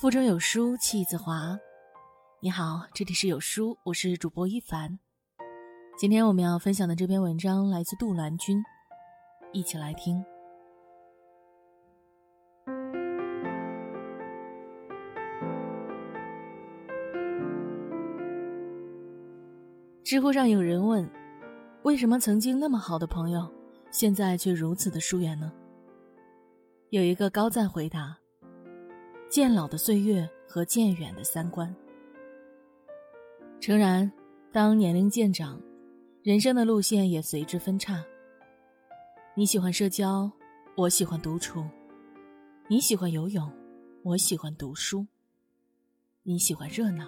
腹中有书气自华。你好，这里是有书，我是主播一凡。今天我们要分享的这篇文章来自杜兰君，一起来听。知乎上有人问：为什么曾经那么好的朋友，现在却如此的疏远呢？有一个高赞回答。渐老的岁月和渐远的三观。诚然，当年龄渐长，人生的路线也随之分叉。你喜欢社交，我喜欢独处；你喜欢游泳，我喜欢读书；你喜欢热闹，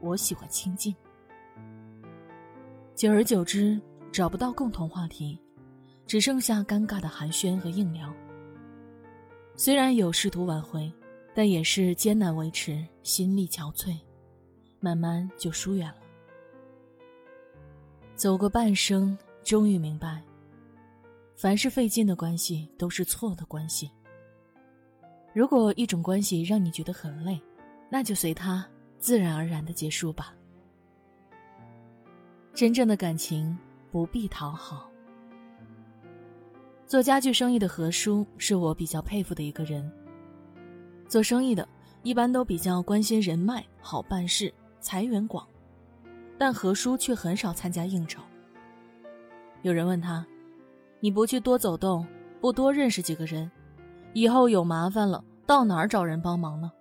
我喜欢清静。久而久之，找不到共同话题，只剩下尴尬的寒暄和硬聊。虽然有试图挽回。但也是艰难维持，心力憔悴，慢慢就疏远了。走过半生，终于明白，凡是费劲的关系都是错的关系。如果一种关系让你觉得很累，那就随它自然而然的结束吧。真正的感情不必讨好。做家具生意的何叔是我比较佩服的一个人。做生意的，一般都比较关心人脉、好办事、财源广，但何叔却很少参加应酬。有人问他：“你不去多走动，不多认识几个人，以后有麻烦了，到哪儿找人帮忙呢？”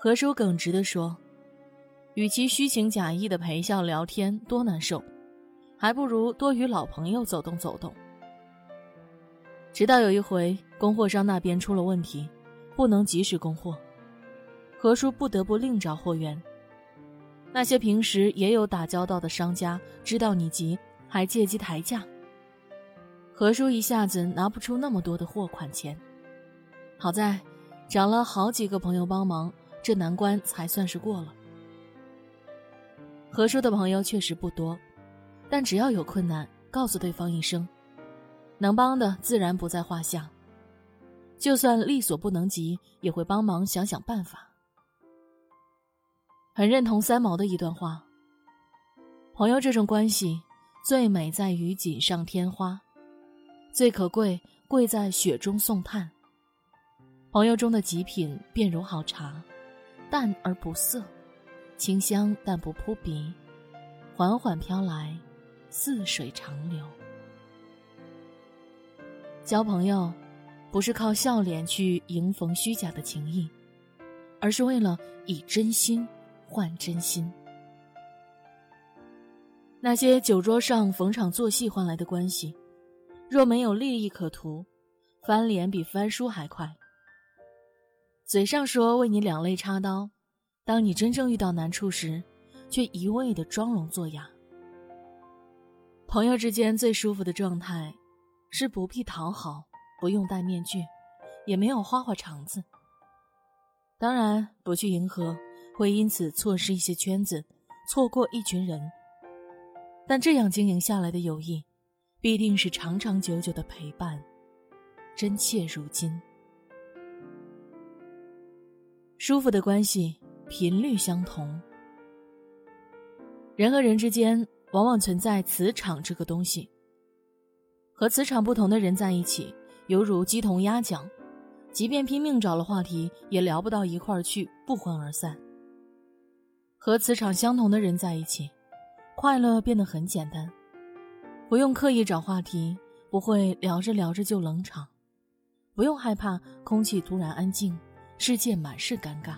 何叔耿直地说：“与其虚情假意的陪笑聊天，多难受，还不如多与老朋友走动走动。”直到有一回，供货商那边出了问题。不能及时供货，何叔不得不另找货源。那些平时也有打交道的商家知道你急，还借机抬价。何叔一下子拿不出那么多的货款钱，好在找了好几个朋友帮忙，这难关才算是过了。何叔的朋友确实不多，但只要有困难，告诉对方一声，能帮的自然不在话下。就算力所不能及，也会帮忙想想办法。很认同三毛的一段话：朋友这种关系，最美在于锦上添花，最可贵贵在雪中送炭。朋友中的极品，便如好茶，淡而不涩，清香但不扑鼻，缓缓飘来，似水长流。交朋友。不是靠笑脸去迎逢虚假的情谊，而是为了以真心换真心。那些酒桌上逢场作戏换来的关系，若没有利益可图，翻脸比翻书还快。嘴上说为你两肋插刀，当你真正遇到难处时，却一味的装聋作哑。朋友之间最舒服的状态，是不必讨好。不用戴面具，也没有花花肠子。当然，不去迎合，会因此错失一些圈子，错过一群人。但这样经营下来的友谊，必定是长长久久的陪伴，真切如金。舒服的关系，频率相同。人和人之间，往往存在磁场这个东西。和磁场不同的人在一起。犹如鸡同鸭讲，即便拼命找了话题，也聊不到一块儿去，不欢而散。和磁场相同的人在一起，快乐变得很简单，不用刻意找话题，不会聊着聊着就冷场，不用害怕空气突然安静，世界满是尴尬。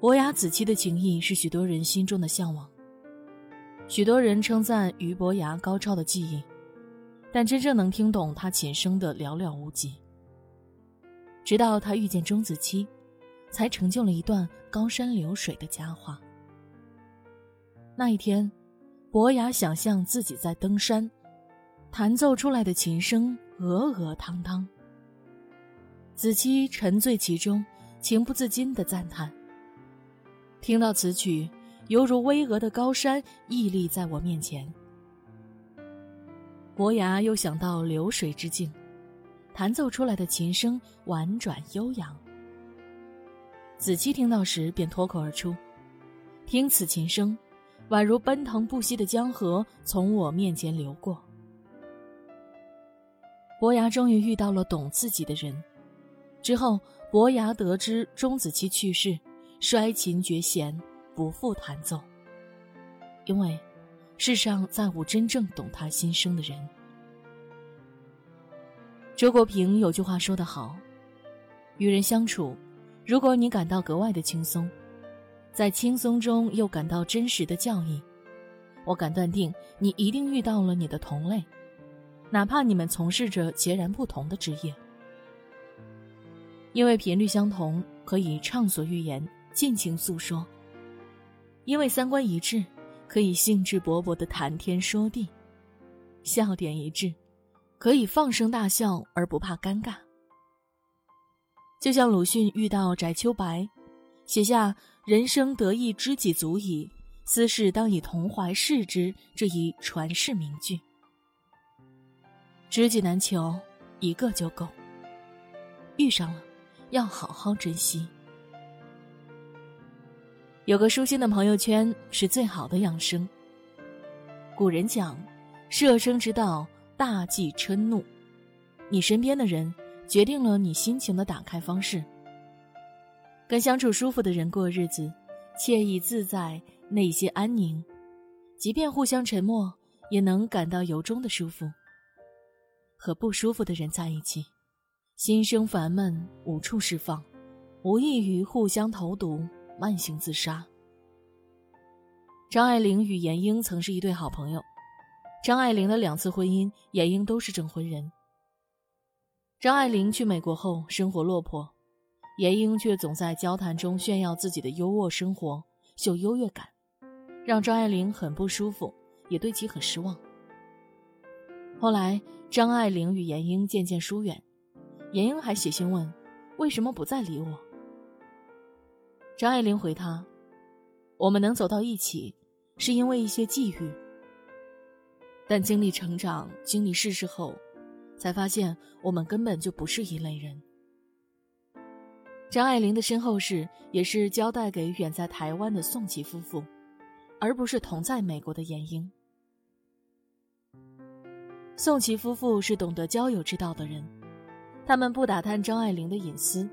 伯牙子期的情谊是许多人心中的向往，许多人称赞俞伯牙高超的技艺。但真正能听懂他琴声的寥寥无几。直到他遇见钟子期，才成就了一段高山流水的佳话。那一天，伯牙想象自己在登山，弹奏出来的琴声鹅鹅汤汤。子期沉醉其中，情不自禁的赞叹：“听到此曲，犹如巍峨的高山屹立在我面前。”伯牙又想到流水之境，弹奏出来的琴声婉转悠扬。子期听到时，便脱口而出：“听此琴声，宛如奔腾不息的江河从我面前流过。”伯牙终于遇到了懂自己的人。之后，伯牙得知钟子期去世，摔琴绝弦，不复弹奏。因为，世上再无真正懂他心声的人。周国平有句话说得好：“与人相处。”如果你感到格外的轻松，在轻松中又感到真实的教义，我敢断定你一定遇到了你的同类，哪怕你们从事着截然不同的职业。因为频率相同，可以畅所欲言、尽情诉说；因为三观一致，可以兴致勃勃的谈天说地；笑点一致，可以放声大笑而不怕尴尬。就像鲁迅遇到翟秋白，写下“人生得意知己足矣，斯事当以同怀视之”这一传世名句。知己难求，一个就够。遇上了，要好好珍惜。有个舒心的朋友圈是最好的养生。古人讲：“舍生之道，大忌嗔怒。”你身边的人。决定了你心情的打开方式。跟相处舒服的人过日子，惬意自在，内心安宁，即便互相沉默，也能感到由衷的舒服。和不舒服的人在一起，心生烦闷，无处释放，无异于互相投毒，慢性自杀。张爱玲与闫英曾是一对好朋友，张爱玲的两次婚姻，闫英都是证婚人。张爱玲去美国后生活落魄，闫英却总在交谈中炫耀自己的优渥生活，秀优越感，让张爱玲很不舒服，也对其很失望。后来，张爱玲与闫英渐渐疏远，闫英还写信问：“为什么不再理我？”张爱玲回他：“我们能走到一起，是因为一些际遇。但经历成长，经历世事后。”才发现我们根本就不是一类人。张爱玲的身后事也是交代给远在台湾的宋琦夫妇，而不是同在美国的闫英。宋琦夫妇是懂得交友之道的人，他们不打探张爱玲的隐私，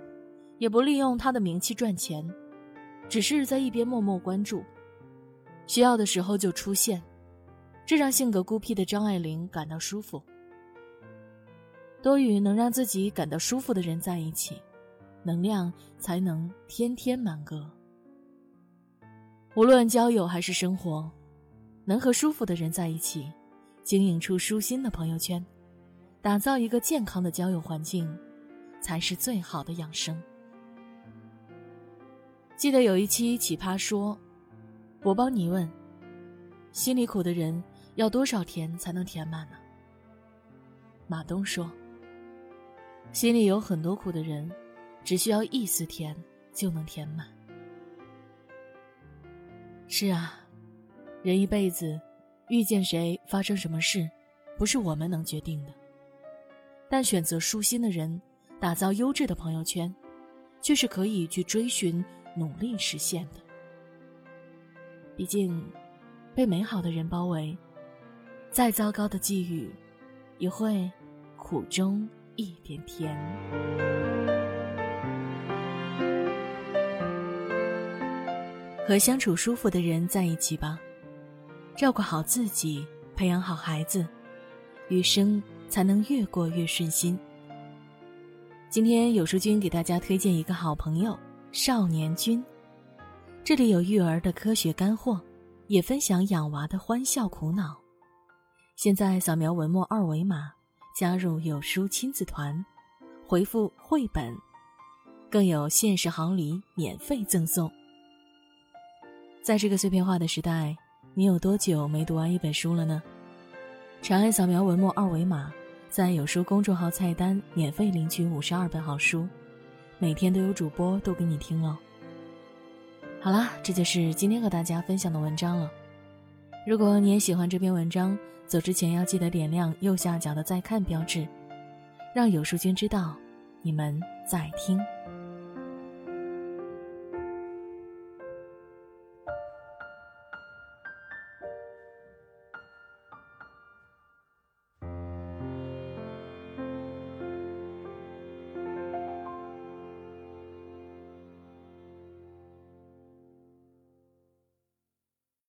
也不利用她的名气赚钱，只是在一边默默关注，需要的时候就出现，这让性格孤僻的张爱玲感到舒服。多与能让自己感到舒服的人在一起，能量才能天天满格。无论交友还是生活，能和舒服的人在一起，经营出舒心的朋友圈，打造一个健康的交友环境，才是最好的养生。记得有一期《奇葩说》，我帮你问：心里苦的人要多少甜才能填满呢？马东说。心里有很多苦的人，只需要一丝甜就能填满。是啊，人一辈子，遇见谁、发生什么事，不是我们能决定的。但选择舒心的人，打造优质的朋友圈，却是可以去追寻、努力实现的。毕竟，被美好的人包围，再糟糕的际遇，也会苦中。一点甜，和相处舒服的人在一起吧，照顾好自己，培养好孩子，余生才能越过越顺心。今天有书君给大家推荐一个好朋友少年君，这里有育儿的科学干货，也分享养娃的欢笑苦恼。现在扫描文末二维码。加入有书亲子团，回复绘本，更有限时好礼免费赠送。在这个碎片化的时代，你有多久没读完一本书了呢？长按扫描文末二维码，在有书公众号菜单免费领取五十二本好书，每天都有主播读给你听哦。好啦，这就是今天和大家分享的文章了。如果你也喜欢这篇文章，走之前要记得点亮右下角的再看标志。让有书君知道你们在听。